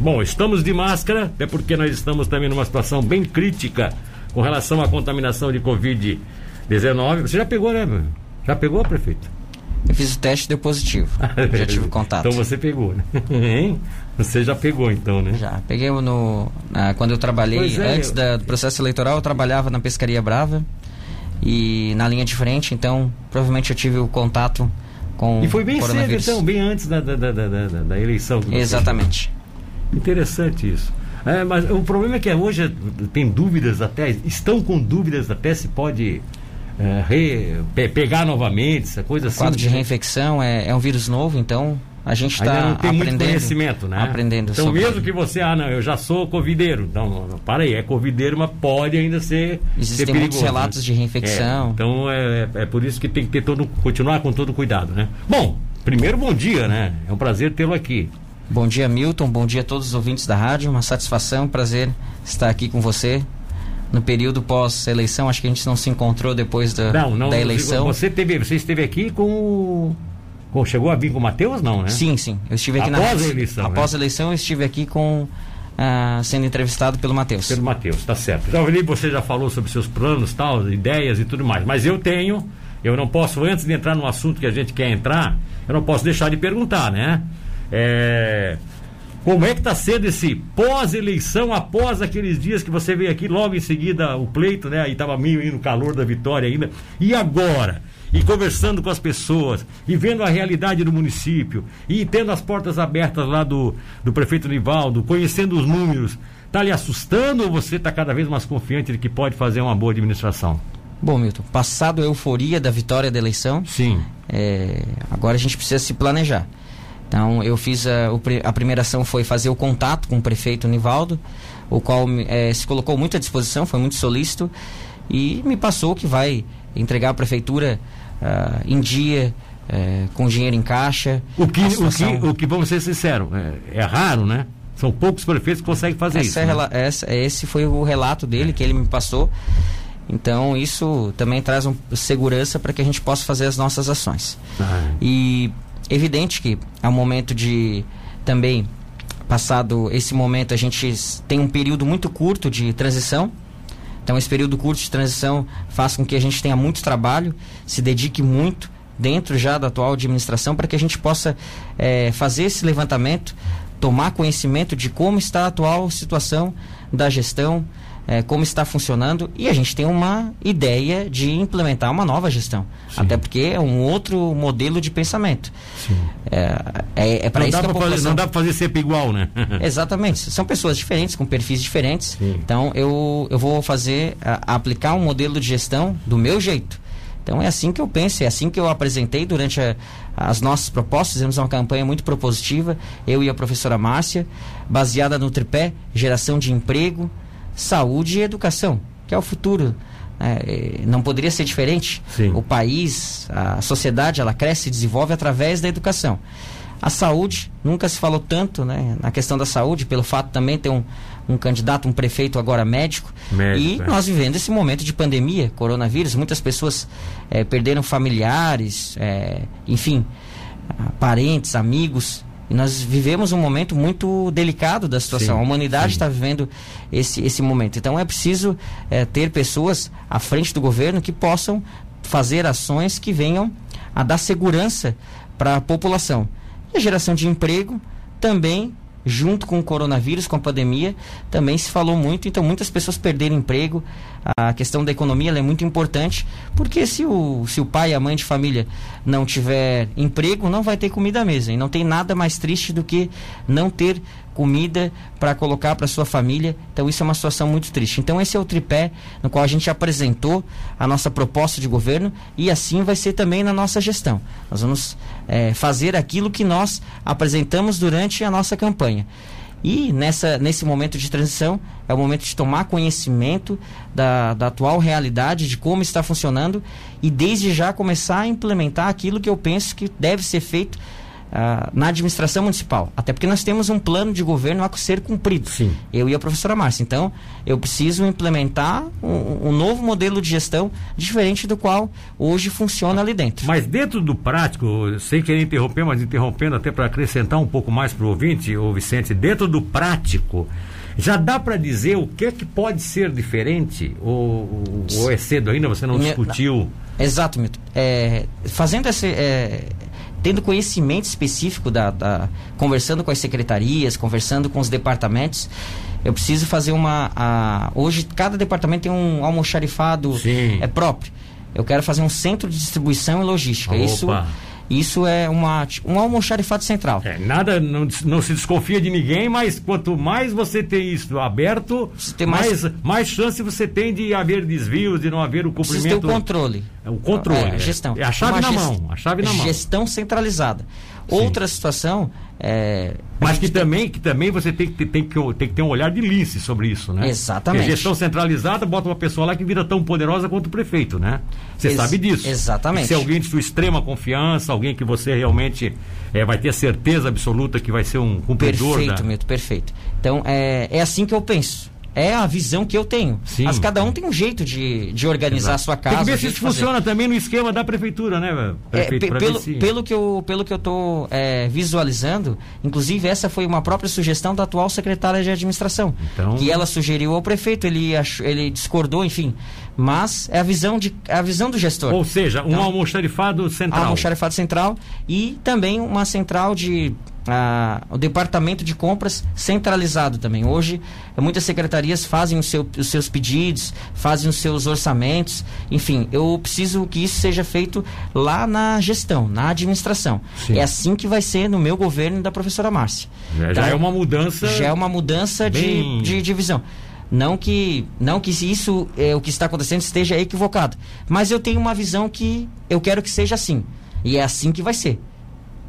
Bom, estamos de máscara, até porque nós estamos também numa situação bem crítica com relação à contaminação de Covid-19. Você já pegou, né? Já pegou, prefeito? Eu fiz o teste e deu positivo. já tive contato. Então você pegou, né? Você já pegou, então, né? Já. Peguei no. Quando eu trabalhei, é, antes eu... da, do processo eleitoral, eu trabalhava na Pescaria Brava e na linha de frente, então provavelmente eu tive o contato com. E foi bem cedo, então, bem antes da, da, da, da, da eleição. Exatamente. Interessante isso. É, mas o problema é que hoje tem dúvidas até, estão com dúvidas até se pode é, re, pe, pegar novamente, essa coisa assim. O quadro de reinfecção é, é um vírus novo, então a gente está aprendendo. muito conhecimento, né? Aprendendo então, mesmo que você, ah, não, eu já sou covideiro. Então, não, não, para aí, é covideiro, mas pode ainda ser. Existem ser muitos relatos né? de reinfecção. É, então, é, é, por isso que tem que ter todo, continuar com todo cuidado, né? Bom, primeiro, bom dia, né? É um prazer tê-lo aqui. Bom dia, Milton. Bom dia a todos os ouvintes da rádio. Uma satisfação, um prazer estar aqui com você. No período pós-eleição, acho que a gente não se encontrou depois da, não, não, da eleição. Você, teve, você esteve aqui com com, chegou a vir com o Matheus, não, né? Sim, sim. Eu estive aqui após na. A eleição, após né? a eleição, eu estive aqui com. Uh, sendo entrevistado pelo Matheus. Pelo Matheus, tá certo. Já ouvi, você já falou sobre seus planos, tal, ideias e tudo mais. Mas eu tenho, eu não posso, antes de entrar no assunto que a gente quer entrar, eu não posso deixar de perguntar, né? É, como é que está sendo esse pós-eleição, após aqueles dias que você veio aqui, logo em seguida o pleito, né? Aí estava meio no calor da vitória ainda. E agora? E conversando com as pessoas, e vendo a realidade do município, e tendo as portas abertas lá do, do prefeito Nivaldo, conhecendo os números, está lhe assustando ou você está cada vez mais confiante de que pode fazer uma boa administração? Bom, Milton, passado a euforia da vitória da eleição, Sim. É, agora a gente precisa se planejar. Então, eu fiz a, a primeira ação foi fazer o contato com o prefeito Nivaldo, o qual é, se colocou muito à disposição, foi muito solícito e me passou que vai entregar a prefeitura uh, em dia, uh, com dinheiro em caixa. O que, situação... o que, o que vamos ser sinceros, é, é, raro, né? São poucos prefeitos que conseguem fazer essa isso. É né? essa, esse foi o relato dele que ele me passou. Então isso também traz um, segurança para que a gente possa fazer as nossas ações. Ah. E evidente que é um momento de também passado esse momento a gente tem um período muito curto de transição. Então esse período curto de transição faz com que a gente tenha muito trabalho, se dedique muito dentro já da atual administração para que a gente possa é, fazer esse levantamento, tomar conhecimento de como está a atual situação da gestão, é, como está funcionando e a gente tem uma ideia de implementar uma nova gestão. Sim. Até porque é um outro modelo de pensamento. É, é, é para isso que a população... fazer, Não dá para fazer sempre igual, né? Exatamente. São pessoas diferentes, com perfis diferentes. Sim. Então eu, eu vou fazer, a, aplicar um modelo de gestão do meu jeito. Então é assim que eu penso, é assim que eu apresentei durante a, as nossas propostas. Fizemos uma campanha muito propositiva, eu e a professora Márcia, baseada no tripé geração de emprego, saúde e educação, que é o futuro. É, não poderia ser diferente. Sim. O país, a sociedade, ela cresce e desenvolve através da educação. A saúde, nunca se falou tanto né, na questão da saúde, pelo fato também ter um, um candidato, um prefeito agora médico. médico e é. nós vivendo esse momento de pandemia, coronavírus, muitas pessoas é, perderam familiares, é, enfim, parentes, amigos. E nós vivemos um momento muito delicado da situação. Sim, a humanidade está vivendo esse, esse momento. Então é preciso é, ter pessoas à frente do governo que possam fazer ações que venham a dar segurança para a população. E a geração de emprego também junto com o coronavírus, com a pandemia, também se falou muito, então muitas pessoas perderam emprego. A questão da economia é muito importante, porque se o, se o pai e a mãe de família não tiver emprego, não vai ter comida à mesa. E não tem nada mais triste do que não ter comida para colocar para sua família. Então isso é uma situação muito triste. Então esse é o tripé no qual a gente apresentou a nossa proposta de governo e assim vai ser também na nossa gestão. Nós vamos é, fazer aquilo que nós apresentamos durante a nossa campanha. E nessa, nesse momento de transição é o momento de tomar conhecimento da, da atual realidade, de como está funcionando e desde já começar a implementar aquilo que eu penso que deve ser feito ah, na administração municipal. Até porque nós temos um plano de governo a ser cumprido. Sim. Eu e a professora Márcia. Então, eu preciso implementar um, um novo modelo de gestão diferente do qual hoje funciona ali dentro. Mas dentro do prático, sem querer interromper, mas interrompendo até para acrescentar um pouco mais para o ouvinte, o Vicente, dentro do prático, já dá para dizer o que é que pode ser diferente? Ou, ou é cedo ainda, você não discutiu? Exato, Milton. É, fazendo esse. É, tendo conhecimento específico da, da, conversando com as secretarias, conversando com os departamentos, eu preciso fazer uma a, hoje cada departamento tem um almoxarifado Sim. é próprio. Eu quero fazer um centro de distribuição e logística. Opa. Isso isso é uma, um almoxarifado central. É, nada, não, não se desconfia de ninguém, mas quanto mais você tem isso aberto, mais, mais, mais chance você tem de haver desvios, de não haver o cumprimento. Precisa ter o controle. É, o controle. É, a gestão. É a chave uma na gest... mão. A chave na mão. Gestão centralizada. Sim. Outra situação é, Mas que também, que também você tem que, tem, que, tem que ter um olhar de lince sobre isso, né? Exatamente. Porque gestão centralizada bota uma pessoa lá que vira tão poderosa quanto o prefeito, né? Você Ex sabe disso. Exatamente. Se alguém de sua extrema confiança, alguém que você realmente é, vai ter certeza absoluta que vai ser um cumpridor. Perfeito, da... Milton, perfeito. Então, é, é assim que eu penso é a visão que eu tenho. Sim. Mas cada um tem um jeito de, de organizar Exato. a sua casa. Tem que ver se isso funciona também no esquema da prefeitura, né, prefeito, é, pelo, se... pelo, que eu, pelo que eu estou é, visualizando, inclusive essa foi uma própria sugestão da atual secretária de administração. Então... Que ela sugeriu ao prefeito, ele, achou, ele discordou, enfim. Mas é a visão, de, é a visão do gestor. Ou seja, um então, almoxarifado central. Almoxarifado central e também uma central de ah, o departamento de compras centralizado também. Hoje, muitas secretarias fazem seu, os seus pedidos, fazem os seus orçamentos. Enfim, eu preciso que isso seja feito lá na gestão, na administração. Sim. É assim que vai ser no meu governo da professora Márcia. Já, tá? já é uma mudança. Já é uma mudança bem... de, de divisão. Não que, não que isso é, o que está acontecendo esteja equivocado, mas eu tenho uma visão que eu quero que seja assim. E é assim que vai ser.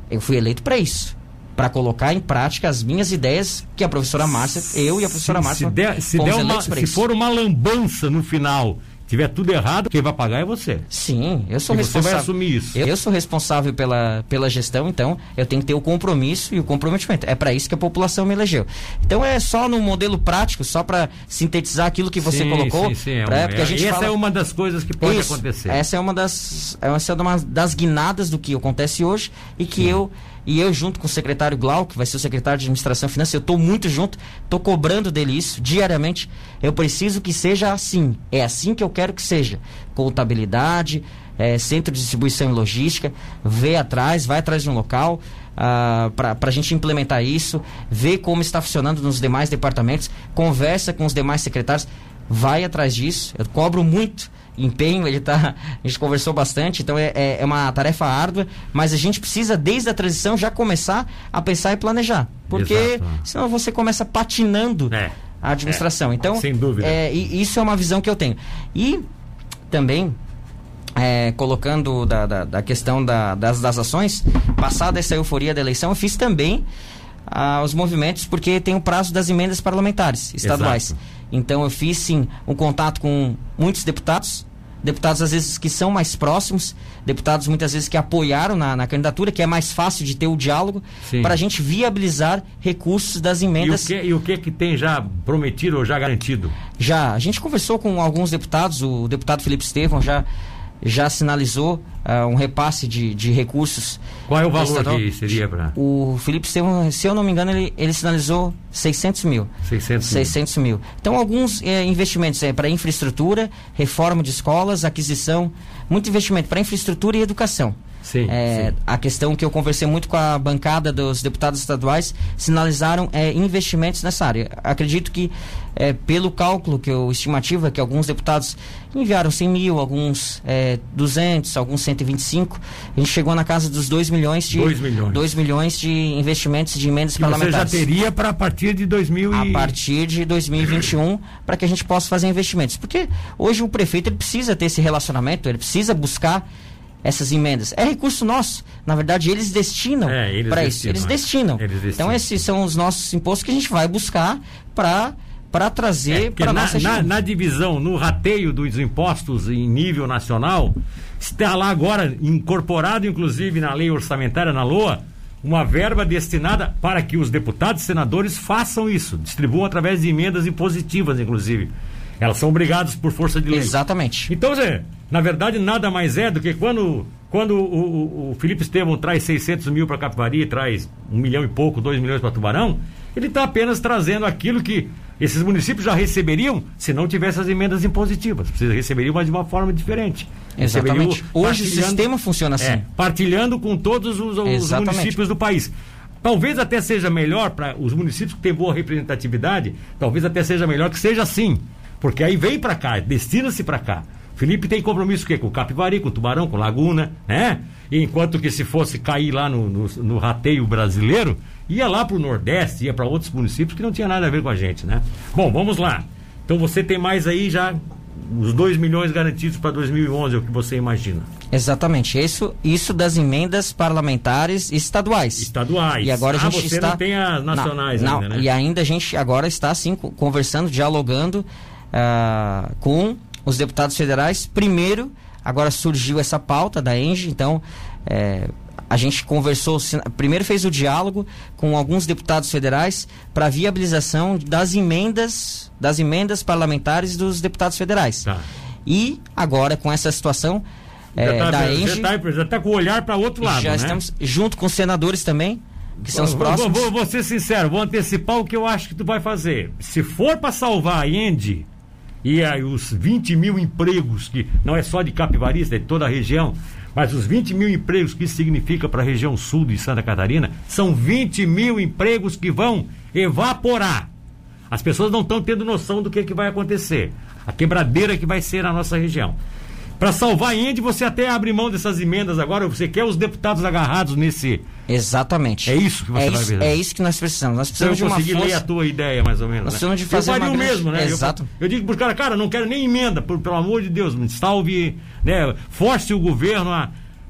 Eu fui eleito para isso para colocar em prática as minhas ideias que a professora Márcia, eu e a professora se, Márcia se, der, se, der uma, se for uma lambança no final tiver tudo errado, quem vai pagar é você. Sim, eu sou e responsável. Você vai assumir isso. Eu, eu, sou responsável pela, pela gestão, então eu tenho que ter o compromisso e o comprometimento. É para isso que a população me elegeu. Então é só no modelo prático, só para sintetizar aquilo que você sim, colocou. Sim, sim, é, pra, porque a gente essa fala... é uma das coisas que pode isso, acontecer. Essa é uma das, essa é uma das guinadas do que acontece hoje e que sim. eu e eu, junto com o secretário Glau, que vai ser o secretário de Administração Financeira, eu estou muito junto, estou cobrando dele isso diariamente. Eu preciso que seja assim. É assim que eu quero que seja. Contabilidade, é, centro de distribuição e logística, vê atrás, vai atrás de um local. Uh, para a gente implementar isso, ver como está funcionando nos demais departamentos, conversa com os demais secretários, vai atrás disso. Eu cobro muito empenho, ele tá. A gente conversou bastante, então é, é, é, uma tarefa árdua, mas a gente precisa, desde a transição, já começar a pensar e planejar. Porque Exato. senão você começa patinando é, a administração. É, então, sem dúvida. É, isso é uma visão que eu tenho. E também. É, colocando da, da, da questão da, das, das ações, passada essa euforia da eleição, eu fiz também ah, os movimentos, porque tem o prazo das emendas parlamentares estaduais. Exato. Então eu fiz sim um contato com muitos deputados, deputados às vezes que são mais próximos, deputados muitas vezes que apoiaram na, na candidatura, que é mais fácil de ter o diálogo, para a gente viabilizar recursos das emendas. E o, que, e o que que tem já prometido ou já garantido? Já, a gente conversou com alguns deputados, o deputado Felipe Estevão já já sinalizou uh, um repasse de, de recursos. Qual é o valor que seria para? O Felipe Estevam, se eu não me engano, ele, ele sinalizou 600 mil. 600 mil. 600 mil. Então, alguns eh, investimentos é, para infraestrutura, reforma de escolas, aquisição, muito investimento para infraestrutura e educação. Sim, é, sim. A questão que eu conversei muito com a bancada dos deputados estaduais sinalizaram é, investimentos nessa área. Acredito que, é, pelo cálculo que eu estimativa, que alguns deputados enviaram 100 mil, alguns é, 200, alguns 125, a gente chegou na casa dos 2 milhões de 2 milhões. 2 milhões de investimentos de emendas que parlamentares. Você já teria para a partir de 2000 e... A partir de 2021, para que a gente possa fazer investimentos. Porque hoje o prefeito ele precisa ter esse relacionamento, ele precisa buscar essas emendas. É recurso nosso. Na verdade, eles destinam é, para isso. Eles destinam. eles destinam. Então, esses são os nossos impostos que a gente vai buscar para para trazer é, para na, na, na, divisão, no rateio dos impostos em nível nacional, está lá agora incorporado, inclusive na lei orçamentária, na LOA, uma verba destinada para que os deputados e senadores façam isso, distribuam através de emendas impositivas, inclusive. Elas são obrigadas por força de lei. Exatamente. Então, Zé, na verdade, nada mais é do que quando, quando o, o, o Felipe Estevão traz 600 mil para Capivari, traz um milhão e pouco, dois milhões para Tubarão, ele está apenas trazendo aquilo que esses municípios já receberiam se não tivesse as emendas impositivas. Vocês receberiam, mas de uma forma diferente. Exatamente. Hoje o sistema funciona assim. É, partilhando com todos os, os municípios do país. Talvez até seja melhor para os municípios que têm boa representatividade, talvez até seja melhor que seja assim. Porque aí vem para cá, destina-se para cá. Felipe tem compromisso com, com o Capivari, com o Tubarão, com Laguna, né? E enquanto que se fosse cair lá no, no, no rateio brasileiro, ia lá para o Nordeste, ia para outros municípios que não tinha nada a ver com a gente, né? Bom, vamos lá. Então você tem mais aí já os 2 milhões garantidos para 2011, é o que você imagina. Exatamente. Isso, isso das emendas parlamentares estaduais. Estaduais. E agora ah, a gente você está não tem as nacionais não, ainda, não, né? E ainda a gente agora está assim conversando, dialogando uh, com os deputados federais. Primeiro, agora surgiu essa pauta da ENGE, então é, a gente conversou, primeiro fez o diálogo com alguns deputados federais para viabilização das emendas, das emendas parlamentares dos deputados federais. Tá. E agora com essa situação é, já tá, da ENGE, já tá com o olhar para outro lado, já né? estamos junto com os senadores também, que são os próximos. Vou, vou, vou ser sincero, vou antecipar o que eu acho que tu vai fazer. Se for para salvar a Endi e aí os 20 mil empregos, que não é só de Capivari, é de toda a região, mas os 20 mil empregos que isso significa para a região sul de Santa Catarina, são 20 mil empregos que vão evaporar. As pessoas não estão tendo noção do que, que vai acontecer. A quebradeira que vai ser na nossa região. Para salvar a Endi, você até abre mão dessas emendas agora. Você quer os deputados agarrados nesse, Exatamente. É isso que você é vai isso, ver. É isso que nós precisamos. Nós Se eu precisamos de uma conseguir ler a força. tua ideia, mais ou menos. Nós né? precisamos de fazer eu faria uma grande- mesmo, né? Eu- Exato. Eu, digo para os caras, cara, não quero nem emenda, por- pelo amor de Deus, salve, né? Force o governo a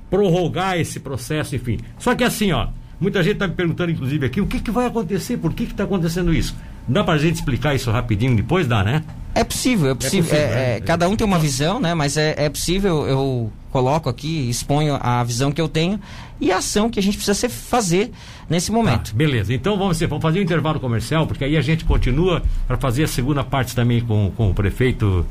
prorrogar esse processo, enfim. Só que assim, ó, muita gente está me perguntando, inclusive, aqui, o que, que vai acontecer? Por que está acontecendo isso? Dá pra gente explicar isso rapidinho depois? Dá, né? É possível, é possível. possível, É- né? é, cada um tem uma visão, né? Mas é, é possível, eu coloco aqui, exponho a visão que eu tenho e a ação que a gente precisa fazer nesse momento. Tá, beleza. Então vamos, vamos fazer um intervalo comercial, porque aí a gente continua para fazer a segunda parte também com, com o prefeito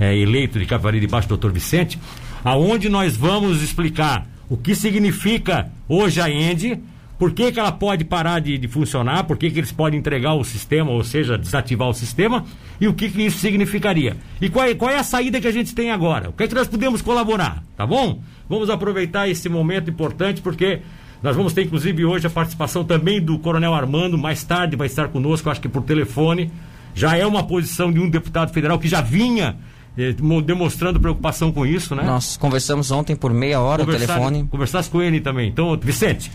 eleito de Capivari de Baixo, doutor Vicente, aonde nós vamos explicar o que significa hoje a ENDE, por que, que ela pode parar de, de funcionar, por que, que eles podem entregar o sistema, ou seja, desativar o sistema, e o que, que isso significaria. E qual é, qual é a saída que a gente tem agora? O que é que nós podemos colaborar, tá bom? Vamos aproveitar esse momento importante, porque nós vamos ter, inclusive, hoje a participação também do Coronel Armando, mais tarde vai estar conosco, acho que por telefone. Já é uma posição de um deputado federal que já vinha eh, mo- demonstrando preocupação com isso, né? Nós conversamos ontem por meia hora o telefone. Conversasse com ele também. Então, Vicente,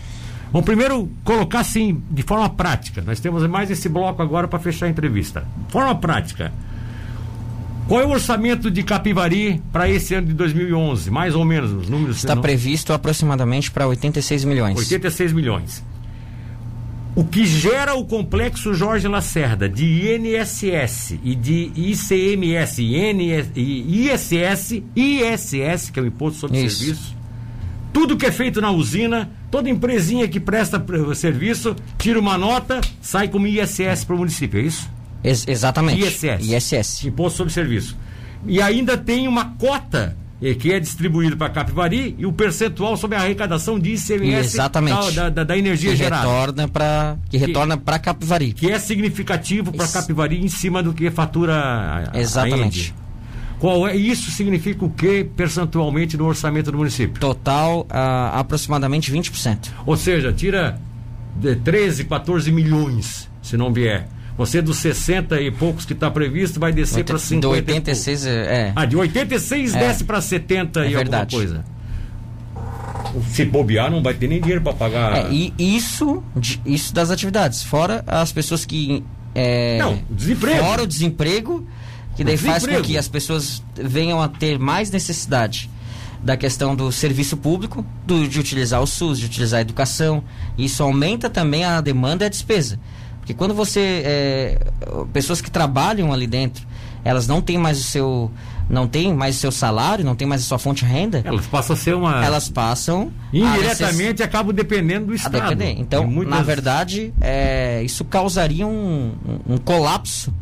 vamos primeiro colocar assim, de forma prática. Nós temos mais esse bloco agora para fechar a entrevista. Forma prática. Qual é o orçamento de Capivari para esse ano de 2011? Mais ou menos, os números. Está não- previsto aproximadamente para 86 milhões. 86 milhões. O que gera o complexo Jorge Lacerda de INSS e de ICMS, INS, e ISS, ISS, que é o Imposto sobre Isso. Serviço, tudo que é feito na usina, toda empresinha que presta serviço, tira uma nota, sai como ISS para o município, é isso? Ex- exatamente. ISS. ISS. Imposto sobre Serviço. E ainda tem uma cota eh, que é distribuído para Capivari e o percentual sobre a arrecadação de ICMS Exatamente. da, da, da energia Que gerada. retorna para que retorna para Capivari. Que é significativo para. Capivari em cima do que fatura a, a Exatamente. Ende. Qual é, isso significa o que percentualmente no orçamento do município? Total ah, aproximadamente 20%. Ou seja, tira de 13, 14 milhões, se não vier. Você dos 60 e poucos que está previsto vai descer para 50 Do e pouco. 86 é. Ah, de 86 É. desce para 70 É e verdade. alguma coisa. Se bobear, não vai ter nem dinheiro para pagar. É, e isso, de- isso das atividades. Fora as pessoas que. É, Não, desemprego. Fora o desemprego, que daí faz com que as pessoas venham a ter mais necessidade da questão do serviço público, do, de utilizar o SUS, de utilizar a educação. Isso aumenta também a demanda e a despesa. Porque quando você. é, pessoas que trabalham ali dentro elas não têm mais o seu não tem mais o seu salário, não tem mais a sua fonte de renda, elas passam a ser uma. Elas passam. Indiretamente acabam dependendo do Estado. Depender. Então, muitas... na verdade, é, isso causaria um, um colapso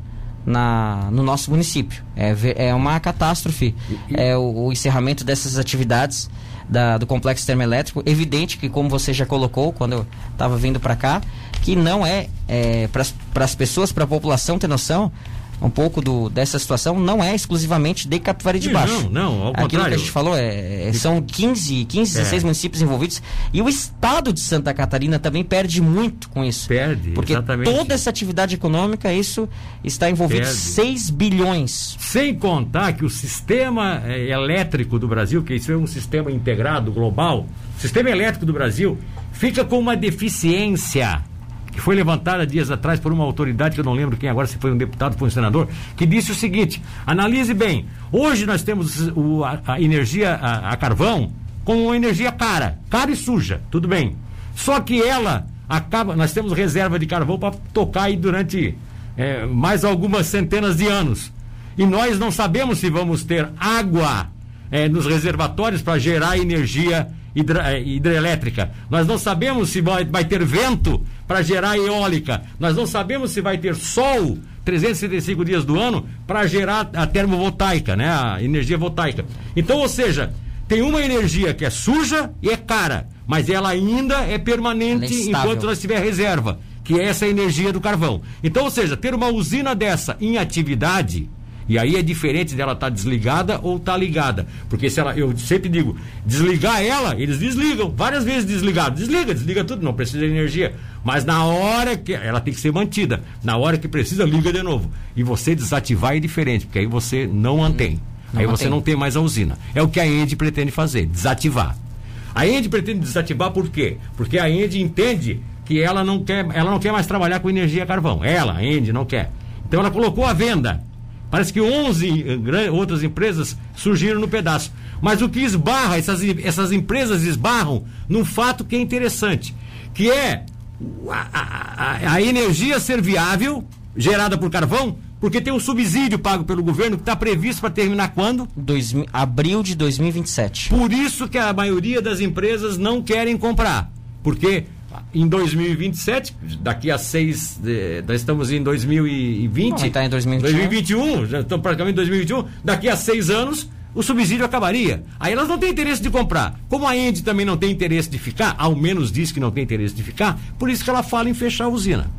na, no nosso município. É, é uma catástrofe. É o, o, encerramento dessas atividades da, do complexo termoelétrico. Evidente que, como você já colocou quando eu estava vindo para cá, que não é, é para as pessoas, para a população ter noção, um pouco do, dessa situação não é exclusivamente de Capivari de Baixo. Não, não, ao Aquilo contrário. que a gente falou, é, é são 15, 15 16 é. municípios envolvidos. E o estado de Santa Catarina também perde muito com isso. Perde, Porque exatamente. toda essa atividade econômica, isso está envolvido perde. 6 bilhões. Sem contar que o sistema é, elétrico do Brasil, que isso é um sistema integrado, global, o sistema elétrico do Brasil fica com uma deficiência que foi levantada dias atrás por uma autoridade que eu não lembro quem agora, se foi um deputado, foi um senador, que disse o seguinte: analise bem, hoje nós temos o, a, a, energia a, a carvão como uma energia cara, cara e suja, tudo bem. Só que ela acaba, nós temos reserva de carvão para tocar aí durante é, mais algumas centenas de anos. E nós não sabemos se vamos ter água é, nos reservatórios para gerar energia hidra, é, hidrelétrica. Nós não sabemos se vai, vai ter vento para gerar eólica. Nós não sabemos se vai ter sol 365 dias do ano para gerar a termovoltaica, né? A energia voltaica. Então, ou seja, tem uma energia que é suja e é cara, mas ela ainda é permanente é enquanto nós tiver reserva, que é essa energia do carvão. Então, ou seja, ter uma usina dessa em atividade, e aí é diferente dela estar tá desligada ou estar tá ligada. Porque se ela, eu sempre digo, desligar ela, eles desligam, várias vezes desligado. Desliga, desliga tudo, não precisa de energia. Mas na hora que ela tem que ser mantida, na hora que precisa, liga de novo. E você desativar é diferente, porque aí você não mantém. Não aí mantém. você não tem mais a usina. É o que a Ende pretende fazer, desativar. A Ende pretende desativar por quê? Porque a Ende entende que ela não quer, ela não quer mais trabalhar com energia carvão. Ela, a Ende, não quer. Então ela colocou a venda Parece que 11 eh, outras empresas surgiram no pedaço. Mas o que esbarra, essas, essas empresas esbarram num fato que é interessante, que é a, a, a energia ser viável, gerada por carvão, porque tem um subsídio pago pelo governo que está previsto para terminar quando? Dois, abril de 2027. Por isso que a maioria das empresas não querem comprar. Porque em 2027, daqui a seis, eh, nós estamos em 2020. está em 2021. 2021, já estamos praticamente em 2021. Daqui a seis anos, o subsídio acabaria. Aí elas não têm interesse de comprar. Como a Ende também não tem interesse de ficar, ao menos diz que não tem interesse de ficar, por isso que ela fala em fechar a usina.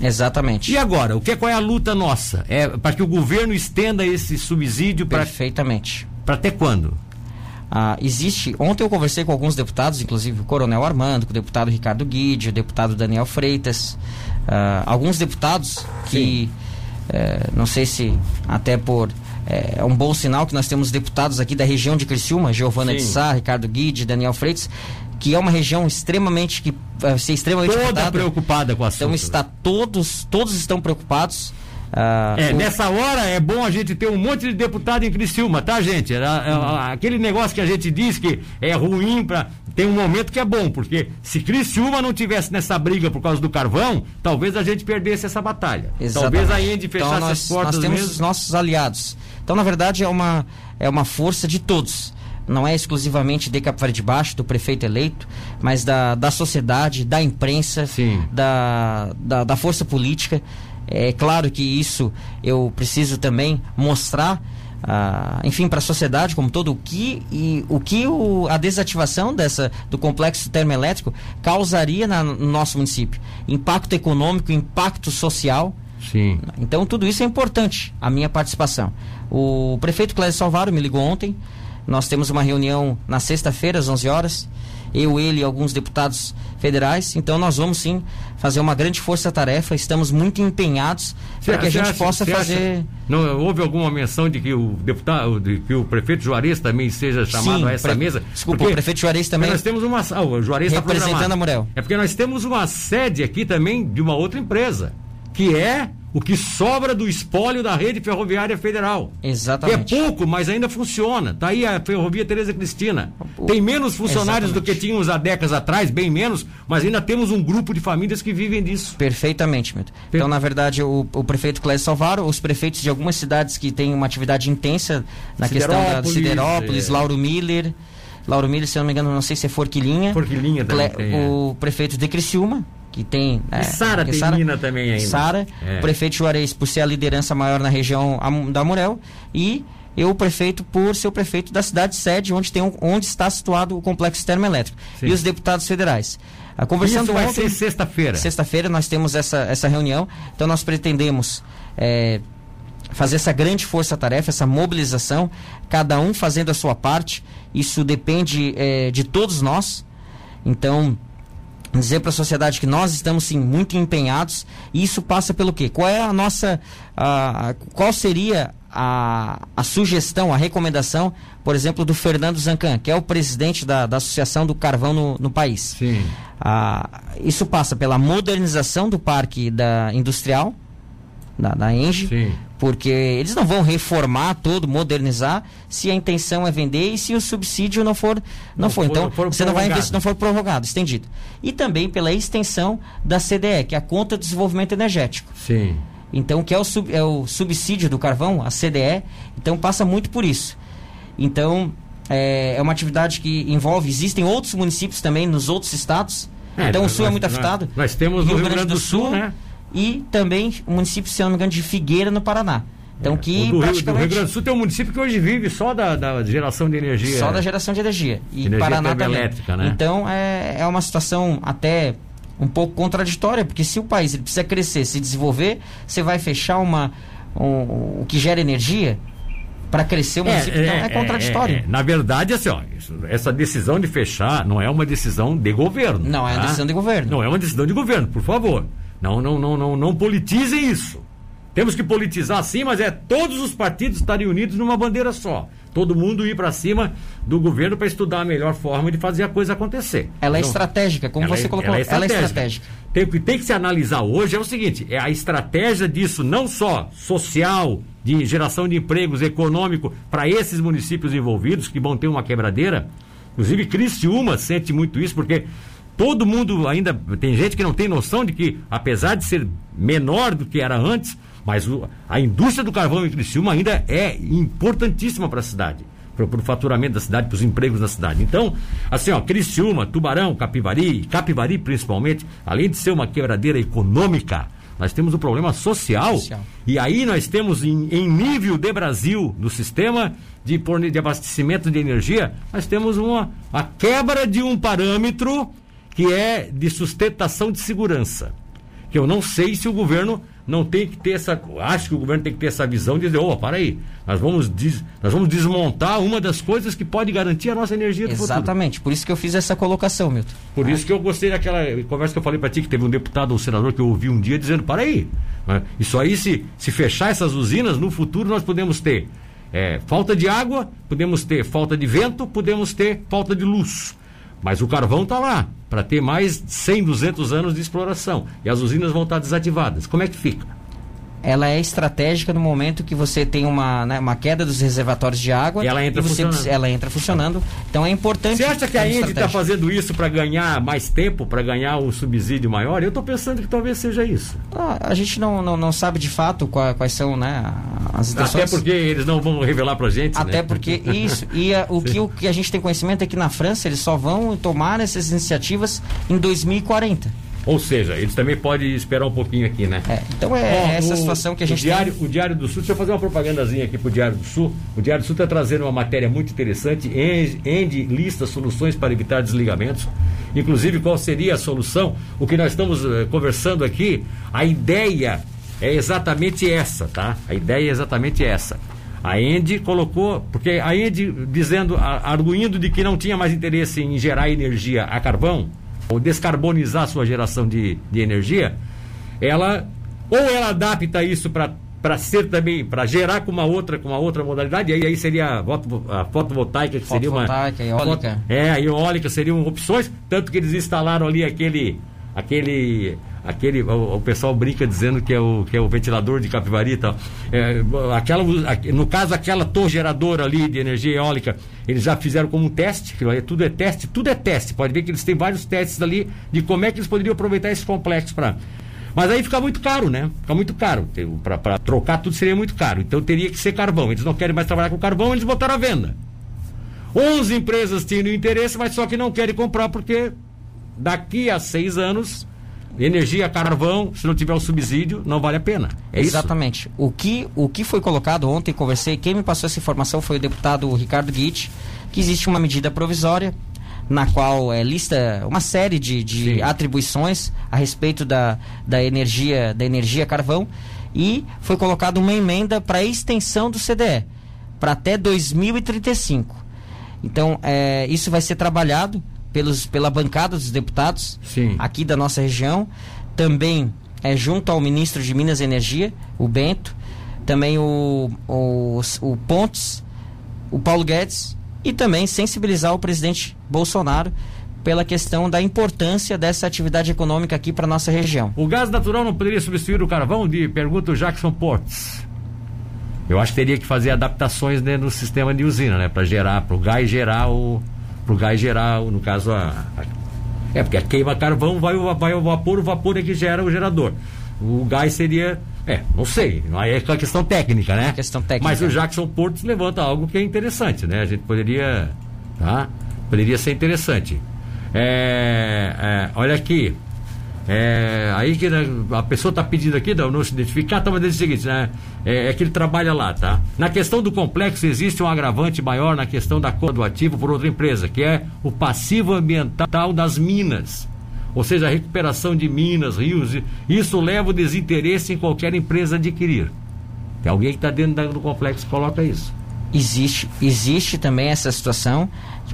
Exatamente. E agora, o que qual é a luta nossa? É para que o governo estenda esse subsídio para Perfeitamente. Para até quando? Ah, existe. Ontem eu conversei com alguns deputados, inclusive o Coronel Armando, com o deputado Ricardo Guide, o deputado Daniel Freitas, ah, alguns deputados que eh, não sei se até por eh, é um bom sinal que nós temos deputados aqui da região de Criciúma, Giovana de Sá, Ricardo Guide, Daniel Freitas, que é uma região extremamente que vai ser extremamente toda preocupada com a Então está todos todos estão preocupados ah, é, o... nessa hora é bom a gente ter um monte de deputado em Criciúma, tá, gente? aquele negócio que a gente diz que é ruim para Tem um momento que é bom, porque se Criciúma não tivesse nessa briga por causa do carvão, talvez a gente perdesse essa batalha. Exatamente. Talvez a Ende então, fechasse então, nós, as portas nós temos mesmo. os nossos aliados. Então, na verdade, é uma, é uma força de todos não é exclusivamente de Capivari de Baixo, do prefeito eleito, mas da, da sociedade, da imprensa, da, da, da, força política. É claro que isso eu preciso também mostrar, ah, enfim, para a sociedade como todo o que e o que o, a desativação dessa do complexo termoelétrico causaria na, no nosso município, impacto econômico, impacto social. Sim. Então tudo isso é importante a minha participação. O prefeito Clécio Salvaro me ligou ontem. Nós temos uma reunião na sexta-feira às 11 horas eu, ele e alguns deputados federais. Então nós vamos sim fazer uma grande força-tarefa. Estamos muito empenhados para que a gente acha, possa fazer. Acha, não houve alguma menção de que o deputado, de que o prefeito Juarez também seja chamado sim, a essa pre... mesa? Desculpa, porque, o prefeito Juarez também. Nós temos uma, ah, o Juarez tá representando a Murel. É porque nós temos uma sede aqui também de uma outra empresa, que é o que sobra do espólio da rede ferroviária federal. Exatamente. É pouco, mas ainda funciona. Tá aí a ferrovia Tereza Cristina. Tem menos funcionários Exatamente. do que tínhamos há décadas atrás, bem menos, mas ainda temos um grupo de famílias que vivem disso. Perfeitamente, Milton. Então, na verdade, o, o prefeito Clésio Salvaro, os prefeitos de algumas cidades que têm uma atividade intensa na questão da Siderópolis, é. Lauro Miller. Lauro Miller, se eu não me engano, não sei se é Forquilinha. Forquilinha também. Cle... É. O prefeito de Criciúma, que tem. É, Sara tem Sara, mina também ainda. Sara, é. o prefeito Juarez por ser a liderança maior na região da Murel e eu, o prefeito, por ser o prefeito da cidade sede, onde, tem um, onde está situado o complexo termoelétrico. Sim. E os deputados federais. A conversando Isso vai ontem, ser sexta-feira. Sexta-feira nós temos essa, essa reunião. Então nós pretendemos é, fazer essa grande força-tarefa, essa mobilização, cada um fazendo a sua parte. Isso depende é, de todos nós. Então, dizer para a sociedade que nós estamos sim muito empenhados e isso passa pelo quê? Qual é a nossa a, qual seria a, a sugestão, a recomendação, por exemplo, do Fernando Zancan, que é o presidente da, da Associação do Carvão no, no país. Sim. Ah, isso passa pela modernização do parque da industrial, da, da Engie, Sim. Porque eles não vão reformar todo, modernizar, se a intenção é vender e se o subsídio não for, não, não for. Então, não for você não vai investir se não for prorrogado, estendido. E também pela extensão da CDE, que é a Conta de Desenvolvimento Energético. Sim. Então, que é o, sub, é o subsídio do carvão, a CDE, então passa muito por isso. Então, é, é uma atividade que envolve, existem outros municípios também nos outros estados. É, então, o Sul é muito afetado. Nós, nós temos Rio, Rio Grande, Grande do, do Sul, Sul né? E também o município, se não me engano, de Figueira, no Paraná. Então, é. que do, praticamente... do Rio Grande do Sul tem um município que hoje vive só da, da geração de energia. Só da geração de energia. E energia Paraná também. Elétrica, né? Então, é, é uma situação até um pouco contraditória, porque se o país precisa crescer, se desenvolver, você vai fechar uma, um, o que gera energia para crescer o é, município. É, então, é, é contraditório. É, é, Na verdade, assim, ó, essa decisão de fechar não é uma decisão de governo. Não é uma tá? decisão de governo. Não é uma decisão de governo, por favor. Não, não, não, não, não politizem isso. Temos que politizar sim, mas é todos os partidos estarem unidos numa bandeira só. Todo mundo ir para cima do governo para estudar a melhor forma de fazer a coisa acontecer. Ela é então, estratégica, como você é, colocou. Ela é estratégica. Ela é estratégica. Tem, que tem que se analisar hoje é o seguinte: é a estratégia disso, não só social, de geração de empregos econômico para esses municípios envolvidos que vão ter uma quebradeira. Inclusive, Criciúma sente muito isso, porque todo mundo ainda. Tem gente que não tem noção de que, apesar de ser menor do que era antes, mas o, a indústria do carvão em Criciúma ainda é importantíssima para a cidade, para o faturamento da cidade, para os empregos da cidade. Então, assim, ó, Criciúma, Tubarão, Capivari, Capivari principalmente, além de ser uma quebradeira econômica, nós temos um problema social, social. e aí nós temos em, em, nível de Brasil, no sistema de, de abastecimento de energia, nós temos uma a quebra de um parâmetro que é de sustentação de segurança. Que eu não sei se o governo não tem que ter essa. Acho que o governo tem que ter essa visão de dizer, ô, oh, para aí, nós vamos, des, nós vamos desmontar uma das coisas que pode garantir a nossa energia do Exatamente, futuro. por isso que eu fiz essa colocação, Milton. Por isso que eu gostei daquela conversa que eu falei para ti, que teve um deputado ou senador que eu ouvi um dia dizendo, para aí, né? isso aí, se, se fechar essas usinas, no futuro nós podemos ter é, falta de água, podemos ter falta de vento, podemos ter falta de luz. Mas o carvão está lá para ter mais 100, 200 anos de exploração. E as usinas vão estar desativadas. Como é que fica? Ela é estratégica no momento que você tem uma, né, uma queda dos reservatórios de água e ela entra, e funcionando. ela entra funcionando. Então é importante. Você acha que a Indy está fazendo isso para ganhar mais tempo, para ganhar um subsídio maior? Eu estou pensando que talvez seja isso. Ah, a gente não, não, não, sabe de fato quais, quais são né, as intenções. Até porque eles não vão revelar para a gente. Até né? porque isso. E a, o, que, o que a gente tem conhecimento é que na França eles só vão tomar essas iniciativas em 2040. Ou seja, eles também podem esperar um pouquinho aqui, né? É, então é Bom, essa o, situação que a gente o Diário, tem. O Diário do Sul, deixa eu fazer uma propagandazinha aqui pro Diário do Sul. O Diário do Sul está trazendo uma matéria muito interessante. End lista soluções para evitar desligamentos. Inclusive, qual seria a solução? O que nós estamos uh, conversando aqui, a ideia é exatamente essa, tá? A ideia é exatamente essa. A End colocou, porque a End dizendo, arguindo de que não tinha mais interesse em gerar energia a carvão, ou descarbonizar sua geração de, de energia, ela ou ela adapta isso para para ser também para gerar com uma outra com uma outra modalidade e aí, seria a, foto, a fotovoltaica que seria uma eólica. É a eólica seriam opções tanto que eles instalaram ali aquele aquele aquele o, o, pessoal brinca dizendo que é o que é o ventilador de Capivari e tal. É, aquela, no caso aquela torre geradora ali de energia eólica, eles já fizeram como um teste, que tudo é teste, tudo é teste. Pode ver que eles têm vários testes ali de como é que eles poderiam aproveitar esse complexo para mas aí fica muito caro, né? Fica muito caro. Para trocar tudo seria muito caro. Então teria que ser carvão. Eles não querem mais trabalhar com carvão, eles botaram à venda. 11 empresas tinham interesse, mas só que não querem comprar porque daqui a seis anos energia carvão, se não tiver o subsídio, não vale a pena. É Exatamente. Isso? O que, o que foi colocado ontem, conversei, quem me passou essa informação foi o deputado Ricardo Guit, que existe uma medida provisória na qual é, lista uma série de, de atribuições a respeito da, da energia da energia carvão e foi colocada uma emenda para extensão do CDE para até 2035. Então, é, isso vai ser trabalhado pelos, pela bancada dos deputados Sim. aqui da nossa região, também é, junto ao ministro de Minas e Energia, o Bento, também o, o, o Pontes, o Paulo Guedes e também sensibilizar o presidente Bolsonaro pela questão da importância dessa atividade econômica aqui para nossa região. O gás natural não poderia substituir o carvão? De pergunta o Jackson Portes. Eu acho que teria que fazer adaptações né, no sistema de usina, né, para gerar, para o gás gerar o, para o gás gerar, no caso a, a, é porque a queima carvão vai o, vai o vapor, o vapor é que gera o gerador. O gás seria é, não sei. Aí é questão técnica, né? Questão técnica. Mas o Jackson Portos levanta algo que é interessante, né? A gente poderia. Tá? Poderia ser interessante. É, é, olha aqui. É, aí que né, a pessoa está pedindo aqui, não, não se identificar, estava dizendo o seguinte, né? É, é, que ele trabalha lá, tá? Na questão do complexo existe um agravante maior na questão da cor do ativo por outra empresa, que é o passivo ambiental das minas ou seja, a recuperação de minas, rios, isso leva o desinteresse em qualquer empresa adquirir. Tem alguém que está dentro do complexo que coloca isso. Existe, existe também essa situação,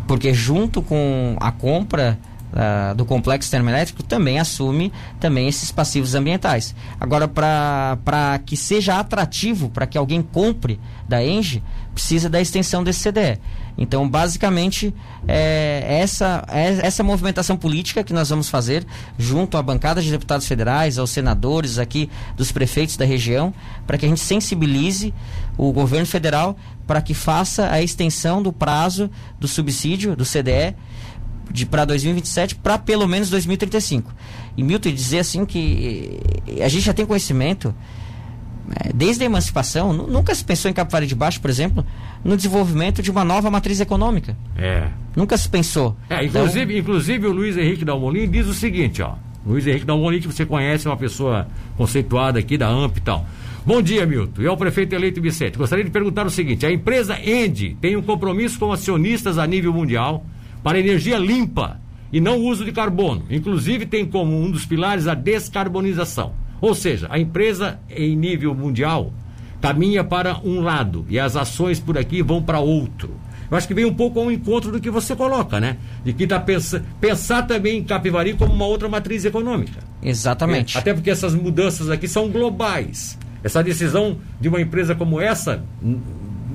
porque junto com a compra uh, do complexo termoelétrico também assume também esses passivos ambientais. Agora, para que seja atrativo, para que alguém compre da Engie, precisa da extensão desse CDE. Então, basicamente, é essa, é essa movimentação política que nós vamos fazer junto à bancada de deputados federais, aos senadores aqui, dos prefeitos da região, para que a gente sensibilize o governo federal para que faça a extensão do prazo do subsídio, do CDE, para 2027 para pelo menos 2035. E Milton dizer assim que a gente já tem conhecimento é, desde a emancipação, nunca se pensou em Capivari de Baixo, por exemplo, no desenvolvimento de uma nova matriz econômica. É. Nunca se pensou. É, inclusive, então... inclusive o Luiz Henrique Dalmolin diz o seguinte, ó. Luiz Henrique Dalmolin, que você conhece, é uma pessoa conceituada aqui da AMP e tal. Bom dia, Milton. E ao prefeito eleito Vicente. Gostaria de perguntar o seguinte: a empresa Endi tem um compromisso com acionistas a nível mundial para energia limpa e não uso de carbono. Inclusive, tem como um dos pilares a descarbonização. Ou seja, a empresa em nível mundial caminha para um lado e as ações por aqui vão para outro. Eu acho que vem um pouco ao encontro do que você coloca, né? De que está pensando pensar também em Capivari como uma outra matriz econômica. Exatamente. É, até porque essas mudanças aqui são globais. Essa decisão de uma empresa como essa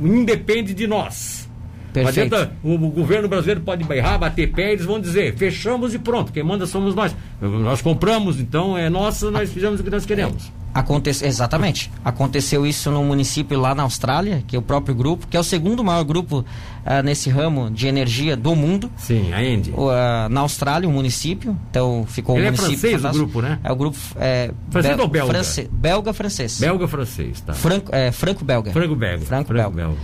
independe de nós. Perfeito. Adianta, o, o, governo brasileiro pode berrar, bater pé, eles vão dizer, fechamos e pronto, quem manda somos nós. Nós compramos, então é nossa, nós fizemos o que nós queremos. Acontece, exatamente. Aconteceu isso no município lá na Austrália, que é o próprio grupo, que é o segundo maior grupo uh, nesse ramo de energia do mundo. Sim, a Indy. Uh, na Austrália, um município. Então ficou Ele um município. É francês o grupo, né? É o grupo. É, francês ou belga? Belga francês. Belga francês, tá. Franco, é, franco belga. Franco belga. Franco, Franco belga.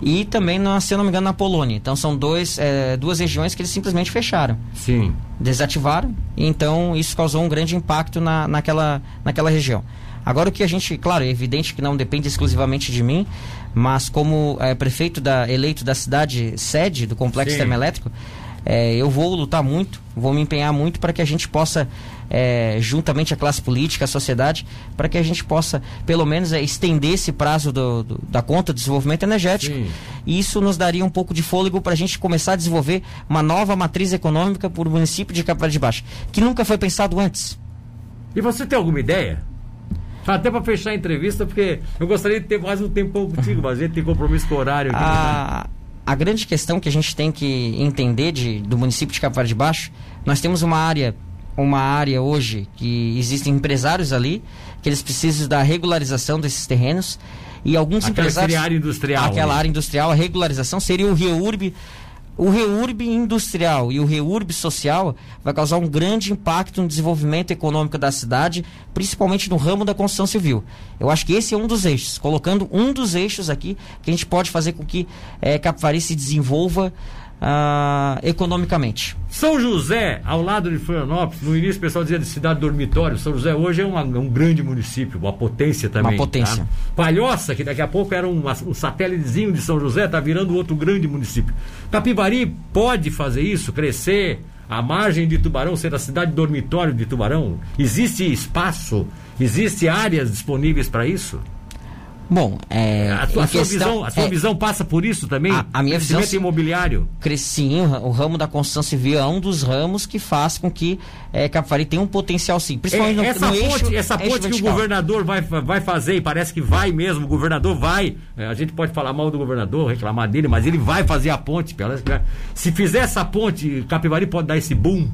E também, se eu não me engano, na Polônia. Então são dois, é, duas regiões que eles simplesmente fecharam. Sim. Desativaram, e então isso causou um grande impacto na, naquela, naquela região. Agora o que a gente, claro, é evidente que não depende exclusivamente de mim, mas como é, prefeito da, eleito da cidade sede do complexo Sim. termoelétrico, é, eu vou lutar muito, vou me empenhar muito para que a gente possa, é, juntamente a classe política, a sociedade, para que a gente possa, pelo menos, é, estender esse prazo do, do, da conta de desenvolvimento energético. Sim. E isso nos daria um pouco de fôlego para a gente começar a desenvolver uma nova matriz econômica para o município de Capital de Baixo, que nunca foi pensado antes. E você tem alguma ideia? Até para fechar a entrevista, porque eu gostaria de ter mais um tempo contigo, mas a gente tem compromisso com o horário aqui. A, né? A grande questão que a gente tem que entender de, do município de Capivari de Baixo, nós temos uma área uma área hoje que existem empresários ali, que eles precisam da regularização desses terrenos e alguns Aquela empresários. seria a área industrial. Aquela ali. área industrial, a regularização seria o REURB. O REURB industrial e o REURB social vai causar um grande impacto no desenvolvimento econômico da cidade, principalmente no ramo da construção civil. Eu acho que esse é um dos eixos. Colocando um dos eixos aqui, que a gente pode fazer com que eh, Capivari se desenvolva ah, economicamente. São José, ao lado de Florianópolis, no início o pessoal dizia de cidade dormitório. São José hoje é uma- um grande município, uma potência também. Uma potência. tá? Palhoça, que daqui a pouco era um, um satélitezinho de São José, está virando outro grande município. Capivari pode fazer isso, crescer, à margem de Tubarão ser a cidade dormitório de Tubarão? Existe espaço, existe áreas disponíveis para isso? Bom, é, A, tua- a sua, questão- visão, a sua é, visão passa por isso também? A- a minha visão- imobiliário. Sim, o, ramo da construção civil é um dos ramos que faz com que é, Capivari tenha um potencial sim, principalmente no, É, essa no ponte, eixo, essa eixo ponte que o governador vai, vai fazer, e parece que vai mesmo, o governador vai. é, A gente pode falar mal do governador, reclamar dele, mas ele vai fazer a ponte. Se fizer essa ponte, Capivari pode dar esse boom.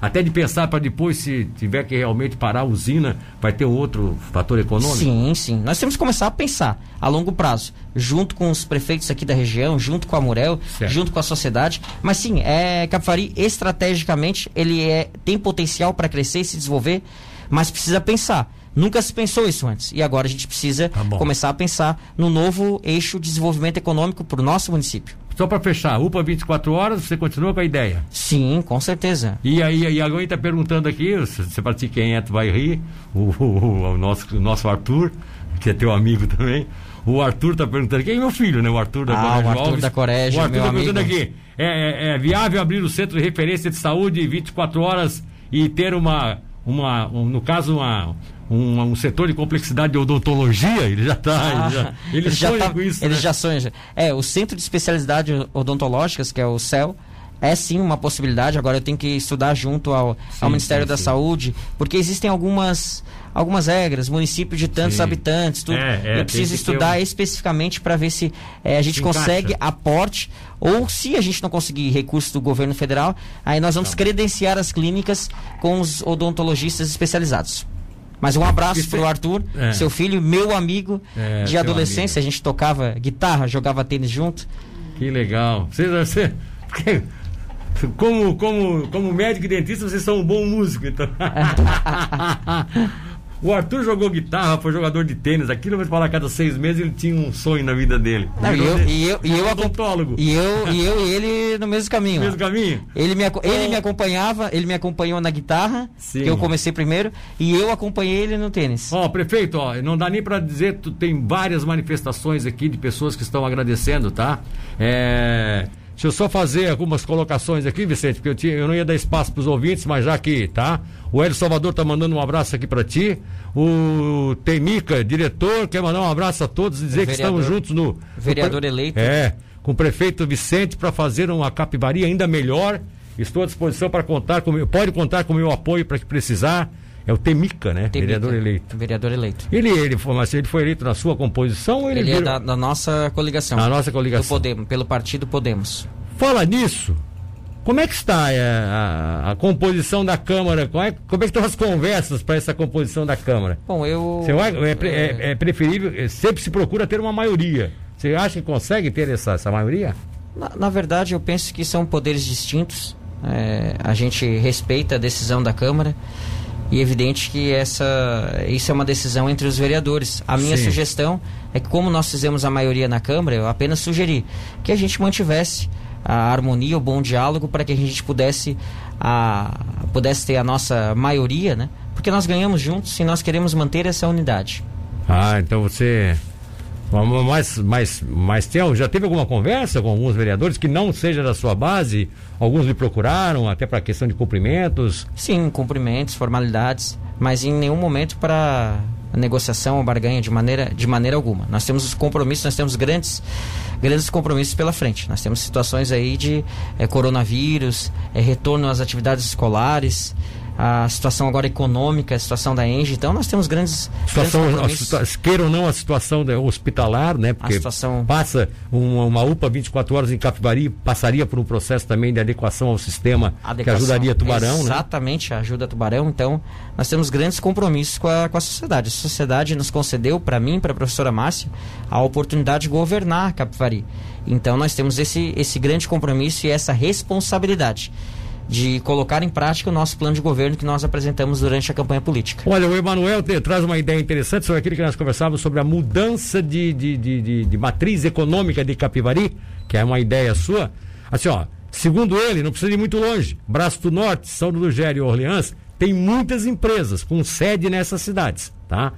Até de pensar para depois, se tiver que realmente parar a usina, vai ter outro fator econômico. Sim, sim. Nós temos que começar a pensar a longo prazo, junto com os prefeitos aqui da região, junto com a Murel, Certo. junto com a sociedade. Mas sim, é, Capivari, estrategicamente, ele é, tem potencial para crescer e se desenvolver, mas precisa pensar. Nunca se pensou isso antes. E agora a gente precisa Tá começar a pensar no novo eixo de desenvolvimento econômico para o nosso município. Só para fechar, UPA 24 horas, você continua com a ideia. Sim, com certeza. E aí, e alguém está perguntando aqui, você para ti quem é, tu vai rir, o, o- o nosso, o nosso Arthur, que é teu amigo também. O Arthur está perguntando, quem é meu filho, né? O Arthur da Ah, Corégio o Arthur Alves. da Corégio, O Arthur meu tá perguntando aqui, é, é- é viável abrir o centro de referência de saúde 24 horas e ter uma, uma um- no caso, uma, um, um setor de complexidade de odontologia? Ele já está, ele, já, ele sonha tá- com isso, Ele né? já sonha. É, o Centro de Especialidade Odontológicas, que é o CEL, é sim uma possibilidade. Agora eu tenho que estudar junto ao, Sim, ao Ministério sim, da sim. Saúde, porque existem algumas algumas regras, município de tantos habitantes, tudo. É, é, eu preciso estudar um- especificamente para ver se é, a gente Se consegue encaixa. aporte ou se a gente não conseguir recurso do governo federal, aí nós Tá vamos credenciar as clínicas com os odontologistas especializados. Mas um abraço pro é- Arthur, é. seu filho, meu amigo É, de adolescência. A gente tocava guitarra, jogava tênis junto. Que legal. Você, você, como, como, como médico e dentista, vocês são um bom músico, então. o Arthur jogou guitarra, foi jogador de tênis. Aquilo eu vou te falar, a cada seis meses ele tinha um sonho na vida dele. Não, e eu, de- e eu, e eu, odontólogo. e eu, e eu e ele no mesmo caminho. Mesmo ó. caminho? Ele me, ele me acompanhava, ele me acompanhou na guitarra, Sim. que eu comecei primeiro, e eu acompanhei ele no tênis. Ó, prefeito, ó, não dá nem pra dizer, tu tem várias manifestações aqui de pessoas que estão agradecendo, tá? É, deixa eu só fazer algumas colocações aqui, Vicente, porque eu, tinha, eu não ia dar espaço pros ouvintes, mas já que, tá? O Hélio Salvador tá mandando um abraço aqui pra ti. O Temica, diretor, quer mandar um abraço a todos e dizer que estamos juntos no. vereador no- eleito. É, com o prefeito Vicente para fazer uma capivaria ainda melhor. Estou à disposição para contar com pode contar com o meu apoio para que precisar. É o Temica, né? Temica, Vereador eleito. Vereador eleito. Ele, ele, foi, mas ele foi eleito na sua composição ou ele, Ele é virou- da, da nossa coligação. Na nossa coligação. Podemos, pelo partido Podemos. Fala nisso. Como é que está é, a, a composição da Câmara? Como é, como é que estão as conversas para essa composição da Câmara? Bom, eu. Você vai- é, pre- é- é preferível, é, sempre se procura ter uma maioria. Você acha que consegue ter essa, essa maioria? Na, na verdade, eu penso que são poderes distintos. É, a gente respeita a decisão da Câmara e é evidente que essa, isso é uma decisão entre os vereadores. A minha Sim. sugestão é que, como nós fizemos a maioria na Câmara, eu apenas sugeri que a gente mantivesse a harmonia, o bom diálogo, para que a gente pudesse, a, pudesse ter a nossa maioria, né? Porque nós ganhamos juntos e nós queremos manter essa unidade. Ah, então você. Mas, mas, mas tem, já teve alguma conversa com alguns vereadores que não seja da sua base? Alguns me procuraram até para questão de cumprimentos. Sim, cumprimentos, formalidades, mas em nenhum momento para negociação ou barganha de maneira, de maneira alguma. Nós temos os compromissos, nós temos grandes, grandes compromissos pela frente. Nós temos situações aí de eh, coronavírus, eh, retorno às atividades escolares, a situação agora econômica, a situação da Engie. Então nós temos grandes. Situação, grandes queira ou não a situação hospitalar, né? Porque situação... passa uma, uma, UPA 24 horas em Capivari, passaria por um processo também de adequação ao sistema adequação, que ajudaria Tubarão, exatamente, né? Exatamente, ajuda Tubarão. Então nós temos grandes compromissos com a, com a sociedade. A sociedade nos concedeu, para mim, para a professora Márcia, a oportunidade de governar Capivari. Então nós temos esse, esse grande compromisso e essa responsabilidade de colocar em prática o nosso plano de governo que nós apresentamos durante a campanha política. Olha, o Emanuel traz uma ideia interessante sobre aquilo que nós conversávamos sobre a mudança de, de, de, de, de matriz econômica de Capivari, que é uma ideia sua. Assim, ó, segundo ele, não precisa ir muito longe. Braço do Norte, São Lugério e Orleans tem muitas empresas com sede nessas cidades, tá?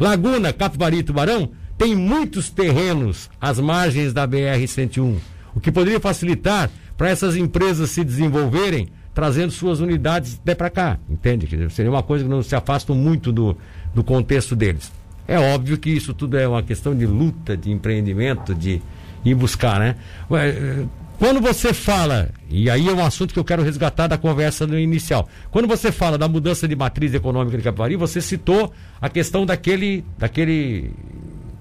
Laguna, Capivari e Tubarão tem muitos terrenos às margens da BR-101, o que poderia facilitar para essas empresas se desenvolverem trazendo suas unidades até para cá, entende? Seria uma coisa que não se afasta muito do, do contexto deles. É óbvio que isso tudo é uma questão de luta, de empreendimento, de ir buscar, né? Quando você fala, e aí é um assunto que eu quero resgatar da conversa no inicial, quando você fala da mudança de matriz econômica de Capivari, você citou a questão daquele, daquele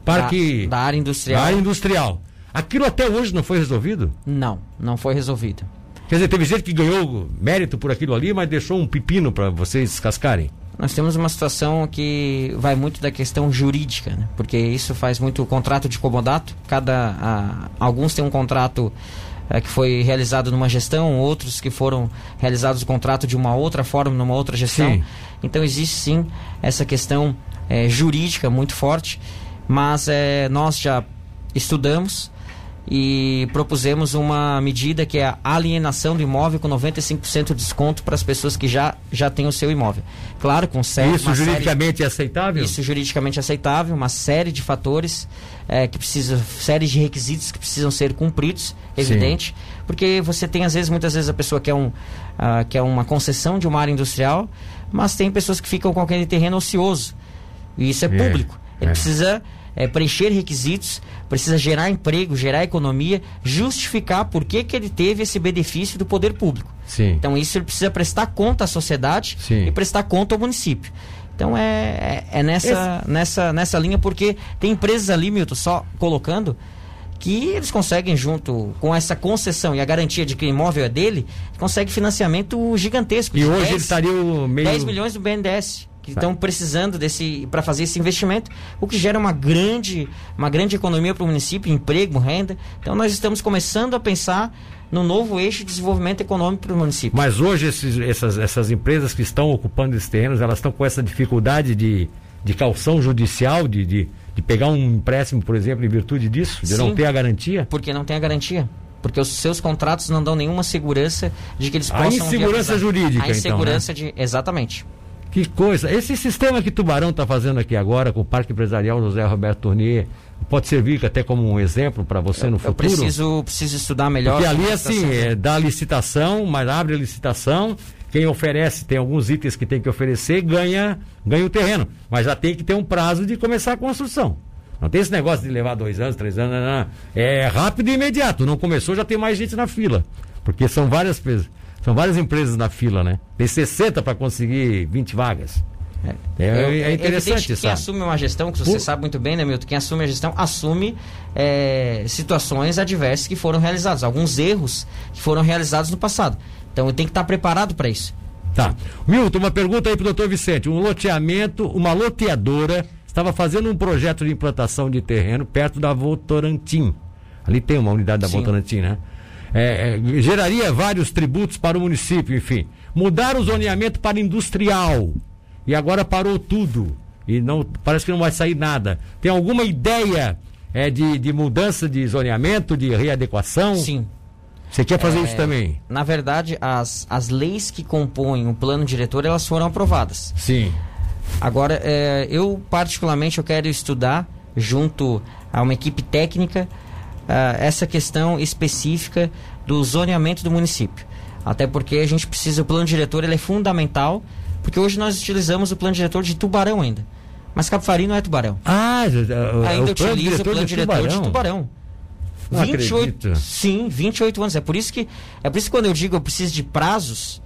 parque... Da, da área industrial. Da área industrial. Aquilo até hoje não foi resolvido? Não, não foi resolvido. Quer dizer, teve gente que ganhou mérito por aquilo ali, mas deixou um pepino para vocês cascarem. Nós temos uma situação que vai muito da questão jurídica, né? porque isso faz muito contrato de comodato. Cada, a, alguns têm um contrato a, eh, que foi realizado numa gestão, outros que foram realizados o contrato de uma outra forma, numa outra gestão. Sim. Então existe sim essa questão é, jurídica muito forte, mas é, nós já estudamos e propusemos uma medida que é a alienação do imóvel com 95% de desconto para as pessoas que já, já têm o seu imóvel. Claro, com série, Isso juridicamente série, é aceitável? Isso juridicamente aceitável, uma série de fatores é, que precisa, série de requisitos que precisam ser cumpridos, evidente, Sim. porque você tem às vezes, muitas vezes a pessoa quer, um, uh, quer uma concessão de uma área industrial, mas tem pessoas que ficam com aquele terreno ocioso, e isso é, é público. Ele é. precisa é, preencher requisitos, precisa gerar emprego, gerar economia, justificar por que, que ele teve esse benefício do poder público. Sim. Então isso ele precisa prestar conta à sociedade Sim. e prestar conta ao município. Então é, é, é nessa, Esse... nessa, nessa linha, porque tem empresas ali, Milton, só colocando, que eles conseguem, junto com essa concessão e a garantia de que o imóvel é dele, consegue financiamento gigantesco. E hoje 10, ele estaria meio... 10 milhões do BNDES que estão precisando desse para fazer esse investimento, o que gera uma grande, uma grande economia para o município, emprego, renda. Então nós estamos começando a pensar no novo eixo de desenvolvimento econômico para o município. Mas hoje esses, essas, essas empresas que estão ocupando esses terrenos, elas estão com essa dificuldade de, de calção judicial, de, de, de pegar um empréstimo, por exemplo, em virtude disso, de Sim, não ter a garantia? Porque não tem a garantia porque os seus contratos não dão nenhuma segurança de que eles possam. A insegurança jurídica, a insegurança então, né? de exatamente. Que coisa. Esse sistema que Tubarão está fazendo aqui agora com o Parque Empresarial José Roberto Tournier pode servir até como um exemplo para você no futuro? Eu preciso, preciso estudar melhor. Porque ali, assim, é, dá licitação, mas abre a licitação. Quem oferece, tem alguns itens que tem que oferecer, ganha, ganha o terreno. Mas já tem que ter um prazo de começar a construção. Não tem esse negócio de levar dois anos, três anos, não, não. É rápido e imediato. Não começou, já tem mais gente na fila. Porque são várias pessoas. São várias empresas na fila, né? Tem 60 para conseguir 20 vagas. É, é, é, interessante isso. Quem assume uma gestão, que você Por... sabe muito bem, né, Milton? Quem assume a gestão assume é, situações adversas que foram realizadas, alguns erros que foram realizados no passado. Então tenho que estar preparado para isso. Tá. Milton, uma pergunta aí para o doutor Vicente. Um loteamento, uma loteadora estava fazendo um projeto de implantação de terreno perto da Votorantim. Ali tem uma unidade da Sim. Votorantim, né? É, é, geraria vários tributos para o município, enfim. Mudar o zoneamento para industrial. E agora parou tudo. E não parece que não vai sair nada. Tem alguma ideia é, de, de mudança de zoneamento, de readequação? Sim. Você quer fazer é, isso também? Na verdade, as, as leis que compõem o plano diretor, elas foram aprovadas. Sim. Agora, é, eu particularmente eu quero estudar junto a uma equipe técnica essa questão específica do zoneamento do município. Até porque a gente precisa, o plano diretor ele é fundamental, porque hoje nós utilizamos o plano diretor de Tubarão ainda. Mas Capivari não é Tubarão. Ah, ainda utiliza o plano diretor de Tubarão. De tubarão. Não 28, acredito. sim, 28 anos. É por isso que é por isso que quando eu digo eu preciso de prazos,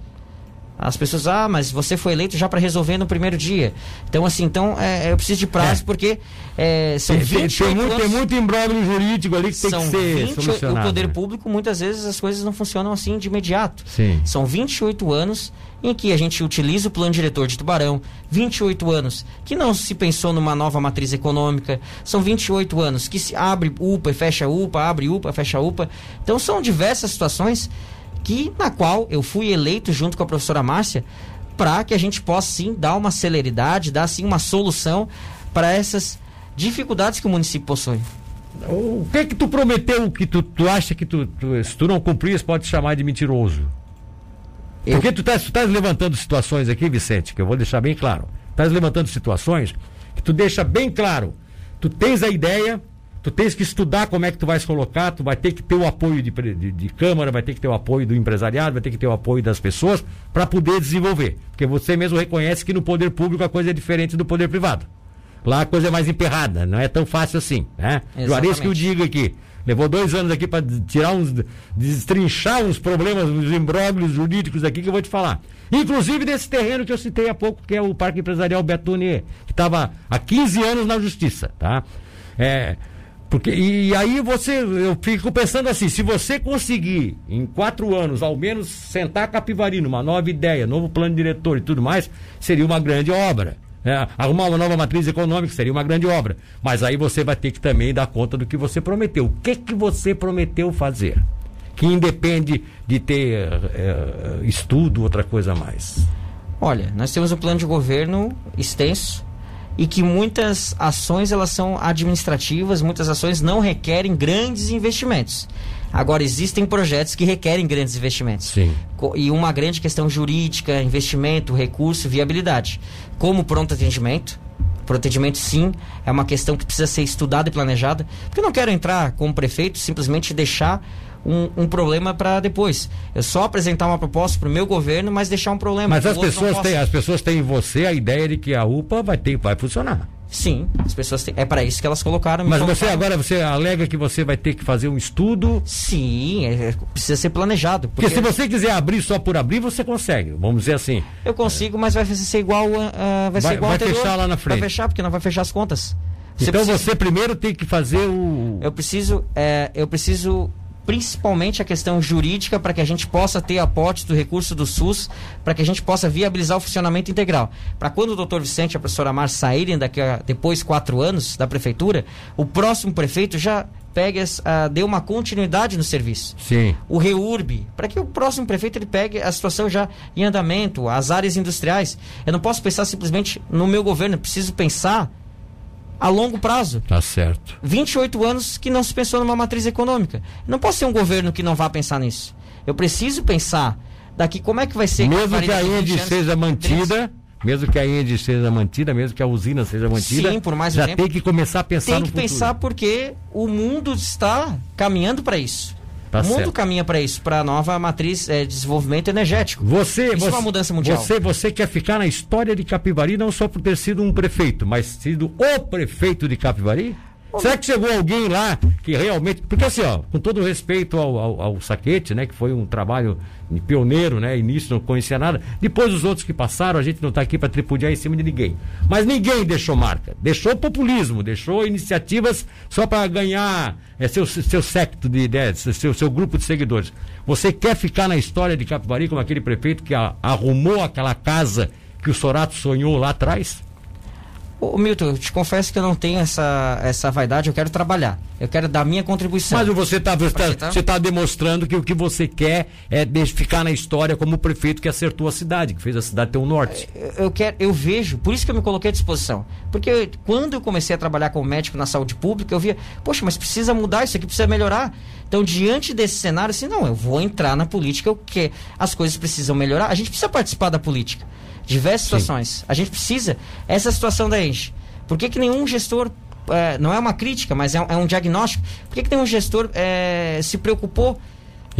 As pessoas, ah, mas você foi eleito já para resolver no primeiro dia. Então, assim, então é, eu preciso de prazo É. porque é, são Tem, tem, 28 tem muito, tem anos- muito imbróglio jurídico ali que tem são que ser 28 solucionado. O poder né? público, muitas vezes, as coisas não funcionam assim de imediato. Sim. São 28 anos em que a gente utiliza o plano diretor de Tubarão, 28 anos que não se pensou numa nova matriz econômica, são 28 anos que se abre UPA e fecha UPA, abre UPA, fecha UPA. Então são diversas situações que na qual eu fui eleito junto com a professora Márcia para que a gente possa sim dar uma celeridade, dar sim uma solução para essas dificuldades que o município possui. O que que tu prometeu que tu, tu acha que tu, tu- se tu não cumprias pode chamar de mentiroso? Eu- Porque tu estás tás levantando situações aqui, Vicente, que eu vou deixar bem claro. Estás levantando situações que tu deixa bem claro. Tu tens a ideia, tu tens que estudar como é que tu vais colocar, tu vai ter que ter o apoio de, de, de Câmara, vai ter que ter o apoio do empresariado, vai ter que ter o apoio das pessoas para poder desenvolver. Porque você mesmo reconhece que no poder público a coisa é diferente do poder privado. Lá a coisa é mais emperrada, não é tão fácil assim, né? Juarez que eu digo aqui. Levou dois anos aqui para tirar uns. destrinchar uns problemas, uns imbróglios jurídicos aqui que eu vou te falar. Inclusive desse terreno que eu citei há pouco, que é o Parque Empresarial Betonier, que estava há 15 anos na justiça, tá? É. Porque, e aí você, eu fico pensando assim, se você conseguir em quatro anos, ao menos, sentar Capivari numa nova ideia, novo plano diretor e tudo mais, seria uma grande obra. É, arrumar uma nova matriz econômica seria uma grande obra. Mas aí você vai ter que também dar conta do que você prometeu. O que que você prometeu fazer? Que independe de ter eh, estudo, outra coisa a mais. Olha, nós temos um plano de governo extenso e que muitas ações elas são administrativas, muitas ações não requerem grandes investimentos. Agora existem projetos que requerem grandes investimentos. Sim. E uma grande questão jurídica, investimento, recurso, viabilidade. Como pronto atendimento. Pronto atendimento, sim, é uma questão que precisa ser estudada e planejada. Porque eu não quero entrar como prefeito simplesmente deixar um, um problema para depois. Eu só apresentar uma proposta para o meu governo, mas deixar um problema. Mas as pessoas, têm, as pessoas têm em você a ideia de que a UPA vai, ter, vai funcionar. Sim, as pessoas têm. É para isso que elas colocaram. Mas você colocaram. agora você alega que você vai ter que fazer um estudo. Sim, é- é- precisa ser planejado. Porque se você quiser abrir só por abrir, você consegue. Vamos dizer assim. Eu consigo, mas vai ser igual, a- a- vai, Vai- ser igual vai anterior. fechar lá na frente. Vai fechar, porque não vai fechar as contas. Você então precisa- você primeiro tem que fazer o. Eu preciso, é, eu preciso principalmente a questão jurídica para que a gente possa ter aporte do recurso do SUS, para que a gente possa viabilizar o funcionamento integral. Para quando o doutor Vicente e a professora Mar saírem daqui a depois quatro anos da prefeitura, o próximo prefeito já pegue, as- ah, dê uma continuidade no serviço Sim. o REURB, para que o próximo prefeito ele pegue a situação já em andamento, as áreas industriais. Eu não posso pensar simplesmente no meu governo, eu preciso pensar a longo prazo. Tá certo. 28 anos que não se pensou numa matriz econômica. Não posso ser um governo que não vá pensar nisso. Eu preciso pensar daqui como é que vai ser Mesmo Capivari que a daqui 20 Indy anos, seja 30. mantida, mesmo que a Indy seja mantida, mesmo que a usina seja mantida, Sim, por mais já tempo. tem que começar a pensar Tem no que futuro. pensar porque o mundo está caminhando para isso. Tá o mundo caminha para isso, para a nova matriz eh, de desenvolvimento energético. Você, Isso é você, uma mudança mundial. Você, você quer ficar na história de Capivari não só por ter sido um prefeito, mas sido o prefeito de Capivari? Será que chegou alguém lá que realmente. Porque assim, ó, com todo respeito ao, ao, ao Saquete, né? Que foi um trabalho pioneiro, né? Início não conhecia nada. Depois os outros que passaram, a gente não está aqui para tripudiar em cima de ninguém. Mas ninguém deixou marca. Deixou populismo, deixou iniciativas só para ganhar é, seu, seu secto de ideias, seu, seu grupo de seguidores. Você quer ficar na história de Capivari como aquele prefeito que a- arrumou aquela casa que o Sorato sonhou lá atrás? Ô, Milton, eu te confesso que eu não tenho essa, essa vaidade, eu quero trabalhar. Eu quero dar minha contribuição. Mas você está você tá, você tá demonstrando que o que você quer é ficar na história como o prefeito que acertou a cidade, que fez a cidade ter um norte. eu, eu quero, eu vejo, por isso que eu me coloquei à disposição. Porque eu- quando eu comecei a trabalhar como médico na saúde pública, eu via, poxa, mas precisa mudar, isso aqui precisa melhorar. Então, diante desse cenário, assim, não, eu vou entrar na política, porque as coisas precisam melhorar. A gente precisa participar da política. Diversas situações. A gente precisa. Essa situação da Enche. Por que, que nenhum gestor. eh, não é uma crítica, mas é um, é um diagnóstico. Por que, que nenhum gestor eh, se preocupou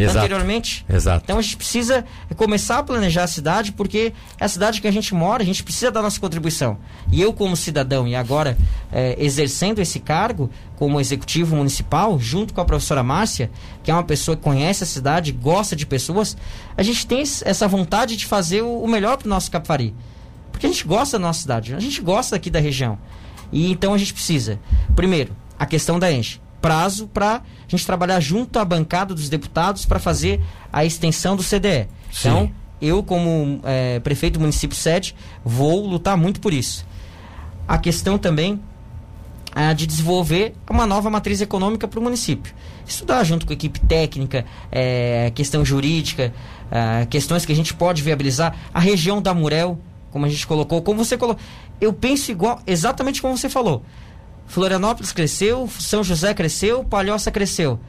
Exato. anteriormente. Exato. Então a gente precisa começar a planejar a cidade, porque é a cidade que a gente mora, a gente precisa da nossa contribuição. E eu, como cidadão, e agora é, exercendo esse cargo como executivo municipal, junto com a professora Márcia, que é uma pessoa que conhece a cidade, gosta de pessoas, a gente tem essa vontade de fazer o, o melhor para o nosso Capivari. Porque a gente gosta da nossa cidade, a gente gosta aqui da região. E então a gente precisa, primeiro, a questão da enche prazo para a gente trabalhar junto à bancada dos deputados para fazer a extensão do CDE. Sim. Então, eu, como é, prefeito do município sede, vou lutar muito por isso. A questão também é de desenvolver uma nova matriz econômica para o município. Estudar junto com a equipe técnica, é, questão jurídica, é, questões que a gente pode viabilizar. A região da Murel, como a gente colocou, como você colocou. Eu penso igual, exatamente como você falou. Florianópolis cresceu, São José cresceu, Palhoça cresceu.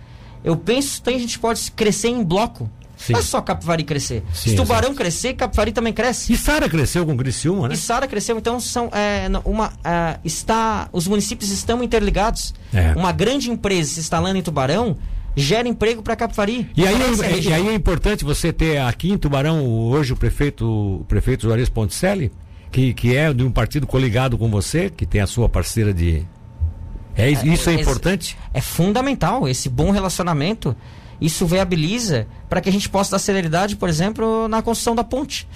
Eu penso que a gente pode crescer em bloco. Sim. Não é só Capivari crescer. Sim, Se Tubarão exatamente. crescer, Capivari também cresce. E Sara cresceu com Criciúma, né? E Sara cresceu, então são é, uma é, está os municípios estão interligados. É. Uma grande empresa se instalando em Tubarão gera emprego para Capivari. E aí, é, e aí é importante você ter aqui em Tubarão hoje o prefeito o prefeito Juarez Ponticelli, que que é de um partido coligado com você, que tem a sua parceira de é, isso é, é importante? É, fundamental. Esse bom relacionamento, isso viabiliza para que a gente possa dar celeridade, por exemplo, na construção da ponte.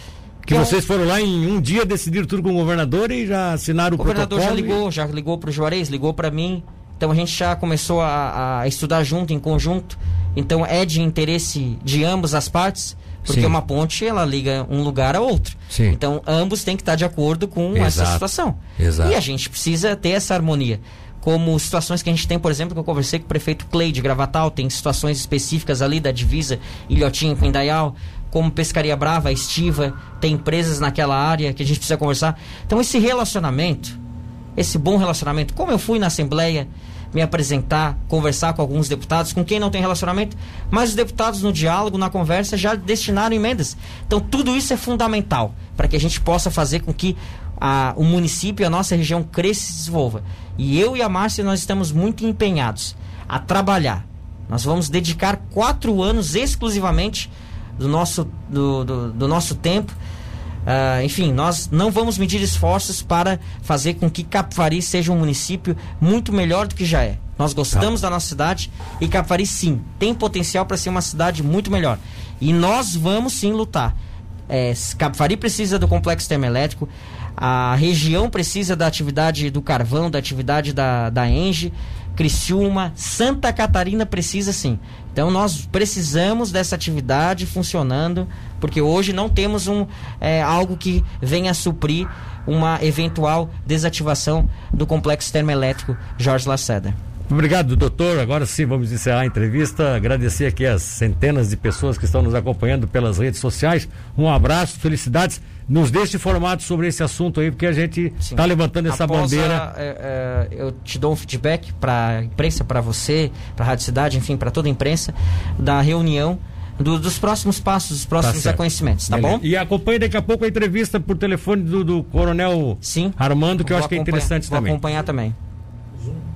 Que então, vocês foram lá em um dia decidir tudo com o governador e já assinaram o, o governador já ligou, e... já ligou para o Juarez, ligou para mim. Então a gente já começou a, a, estudar junto, em conjunto. Então é de interesse de ambas as partes, porque Sim. uma ponte ela liga um lugar a outro. Sim. Então ambos têm que estar de acordo com Exato. essa situação. Exato. E a gente precisa ter essa harmonia como situações que a gente tem, por exemplo, que eu conversei com o prefeito Clay de Gravatal, tem situações específicas ali da divisa Ilhotinho com Indaial, como Pescaria Brava, Estiva, tem empresas naquela área que a gente precisa conversar. Então esse relacionamento, esse bom relacionamento, como eu fui na Assembleia me apresentar, conversar com alguns deputados, com quem não tem relacionamento, mas os deputados no diálogo, na conversa, já destinaram emendas. Então tudo isso é fundamental para que a gente possa fazer com que a, o município, a nossa região cresça e se desenvolva. E eu e a Márcia, nós estamos muito empenhados a trabalhar. Nós vamos dedicar quatro anos exclusivamente do nosso, do, do, do nosso tempo. Uh, enfim, nós não vamos medir esforços para fazer com que Capivari seja um município muito melhor do que já é. Nós gostamos tá. da nossa cidade e Capivari, sim, tem potencial para ser uma cidade muito melhor. E nós vamos sim lutar. É, precisa do complexo termoelétrico, a região precisa da atividade do carvão, da atividade da, da Enge, Criciúma, Santa Catarina precisa sim. Então nós precisamos dessa atividade funcionando, porque hoje não temos um, é, algo que venha suprir uma eventual desativação do complexo termoelétrico Jorge Lacerda. Obrigado, doutor. Agora sim, vamos encerrar a entrevista. Agradecer aqui as centenas de pessoas que estão nos acompanhando pelas redes sociais. Um abraço, felicidades nos deixe informados sobre esse assunto aí, porque a gente está levantando essa Após bandeira. A, é, é, eu te dou um feedback para a imprensa, para você, para a Rádio Cidade, enfim, para toda a imprensa, da reunião. Do, dos próximos passos, dos próximos tá reconhecimentos, tá Beleza. bom? E acompanhe daqui a pouco a entrevista por telefone do, do Coronel Sim, Armando, que eu acho que é interessante vou também. Acompanhar também.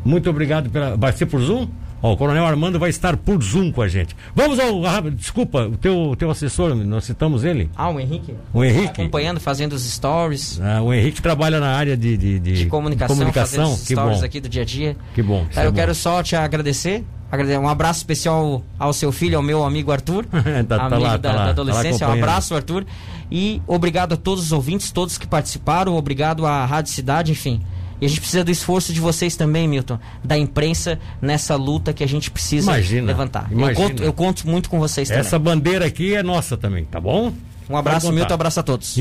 Muito obrigado pela. Vai ser por Zoom? Ó, o Coronel Armando vai estar por Zoom com a gente. Vamos ao. Desculpa, o teu, teu assessor, nós citamos ele? Ah, o Henrique. O Henrique. Tá acompanhando, fazendo os stories. Ah, o Henrique trabalha na área de, de, de, de comunicação, comunicação. Fazendo os que stories bom. aqui do dia a dia. Que bom. Cara, eu bom. quero só te agradecer. Um abraço especial ao seu filho, ao meu amigo Arthur, tá, tá amigo lá, da, tá da, adolescência. Tá um abraço, Arthur. E obrigado a todos os ouvintes, todos que participaram. Obrigado à Rádio Cidade, enfim. E a gente precisa do esforço de vocês também, Milton, da imprensa nessa luta que a gente precisa imagina, levantar. Imagina. Eu, conto, eu conto muito com vocês também. Essa bandeira aqui é nossa também, tá bom? Um abraço, Milton, um abraço a todos.